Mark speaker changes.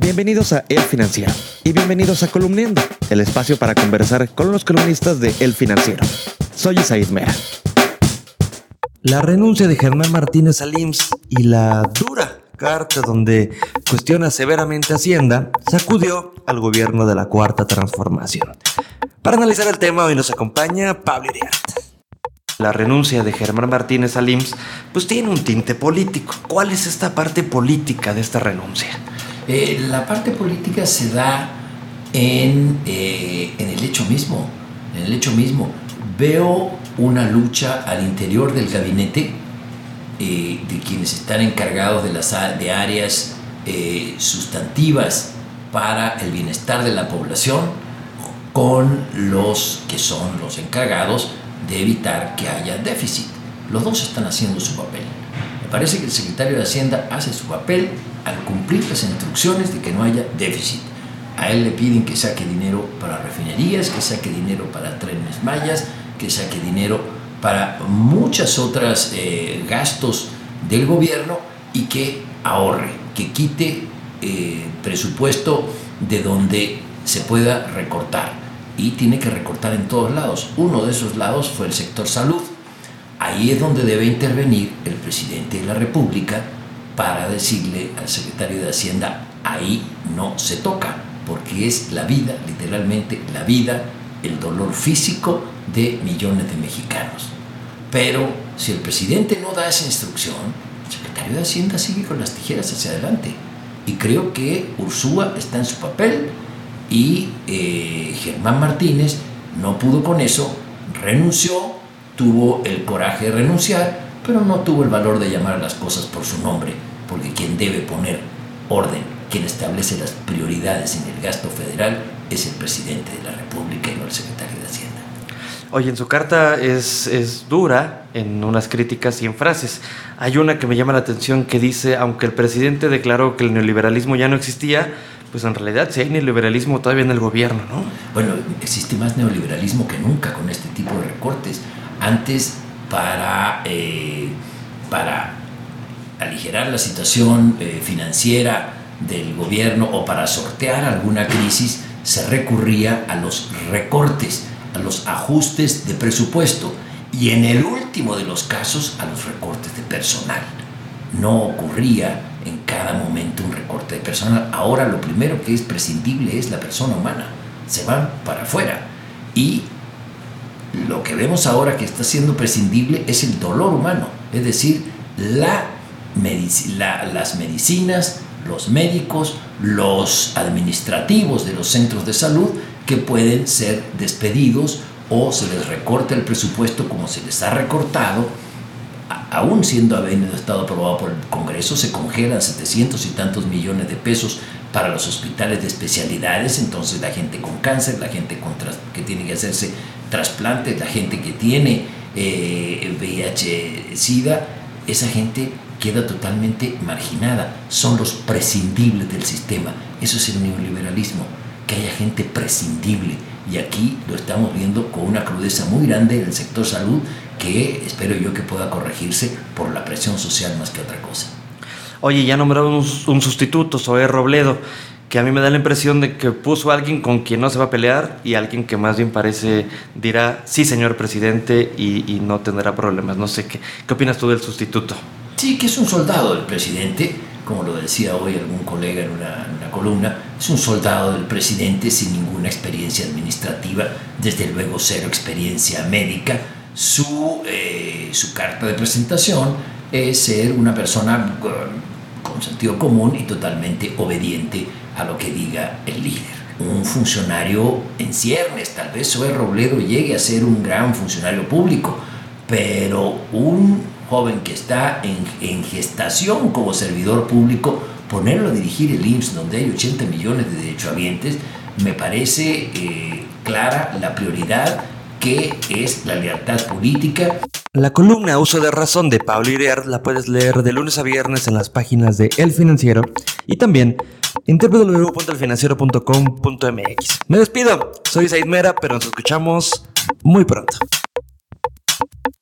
Speaker 1: Bienvenidos a El Financiero y bienvenidos a Columniendo, el espacio para conversar con los columnistas de El Financiero. Soy Isaid Mera. La renuncia de Germán Martínez al IMSS y la dura carta donde cuestiona severamente Hacienda sacudió al gobierno de la Cuarta Transformación. Para analizar el tema hoy nos acompaña Pablo Iriart. La renuncia de Germán Martínez al IMSS pues tiene un tinte político. ¿Cuál es esta parte política de esta renuncia?
Speaker 2: Eh, la parte política se da en, eh, en el hecho mismo. En el hecho mismo. Veo una lucha al interior del gabinete eh, de quienes están encargados de, las, de áreas sustantivas para el bienestar de la población con los que son los encargados de evitar que haya déficit. Los dos están haciendo su papel. Me parece que el secretario de Hacienda hace su papel al cumplir las instrucciones de que no haya déficit. A él le piden que saque dinero para refinerías, que saque dinero para trenes mayas, que saque dinero para muchas otras eh, gastos del gobierno y que ahorre, que quite eh, presupuesto de donde se pueda recortar. Y tiene que recortar en todos lados. Uno de esos lados fue el sector salud. Ahí es donde debe intervenir el presidente de la República para decirle al secretario de Hacienda, ahí no se toca, porque es la vida, literalmente la vida, el dolor físico de millones de mexicanos. Pero si el presidente no da esa instrucción, el secretario de Hacienda sigue con las tijeras hacia adelante. Y creo que Ursúa está en su papel y eh, Germán Martínez no pudo con eso, renunció, tuvo el coraje de renunciar, pero no tuvo el valor de llamar a las cosas por su nombre porque quien debe poner orden, quien establece las prioridades en el gasto federal es el presidente de la República y no el secretario de Hacienda.
Speaker 1: Oye, en su carta es, es, dura en unas críticas y en frases. Hay una que me llama la atención que dice, aunque el presidente declaró que el neoliberalismo ya no existía, pues en realidad sí hay neoliberalismo todavía en el gobierno, ¿no?
Speaker 2: Bueno, existe más neoliberalismo que nunca con este tipo de recortes. Antes, para, eh, para aligerar la situación eh, financiera del gobierno o para sortear alguna crisis, se recurría a los recortes, a los ajustes de presupuesto y en el último de los casos a los recortes de personal. No ocurría en cada momento un recorte de personal. Ahora lo primero que es prescindible es la persona humana. Se van para afuera. Y lo que vemos ahora que está siendo prescindible es el dolor humano, es decir, la las medicinas, los médicos, los administrativos de los centros de salud que pueden ser despedidos o se les recorta el presupuesto como se les ha recortado, aún siendo habiendo estado aprobado por el Congreso, se congelan 700 y tantos millones de pesos para los hospitales de especialidades, entonces la gente con cáncer, la gente con que tiene que hacerse trasplantes, la gente que tiene eh, VIH-Sida, esa gente queda totalmente marginada. Son los prescindibles del sistema. Eso es el neoliberalismo, que haya gente prescindible. Y aquí lo estamos viendo con una crudeza muy grande en el sector salud que espero yo que pueda corregirse por la presión social más que otra cosa.
Speaker 1: Oye, ya nombraron un, un sustituto, Zoé Robledo, que a mí me da la impresión de que puso a alguien con quien no se va a pelear y alguien que más bien parece dirá sí, señor presidente, y, y no tendrá problemas. No sé, ¿qué, ¿qué opinas tú del sustituto?
Speaker 2: Sí, que es un soldado del presidente, como lo decía hoy algún colega en una, columna, es un soldado del presidente sin ninguna experiencia administrativa, desde luego cero experiencia médica. Su, eh, su carta de presentación es ser una persona con, sentido común y totalmente obediente a lo que diga el líder un funcionario en ciernes. Tal vez Zoe Robledo llegue a ser un gran funcionario público, pero un joven que está en, gestación como servidor público, ponerlo a dirigir el IMSS, donde hay 80 millones de derechohabientes, me parece eh, clara la prioridad que es la lealtad política.
Speaker 1: La columna Uso de Razón de Pablo Iriart la puedes leer de lunes a viernes en las páginas de El Financiero y también en www.elfinanciero.com.mx. Me despido, soy Said Mera, pero nos escuchamos muy pronto.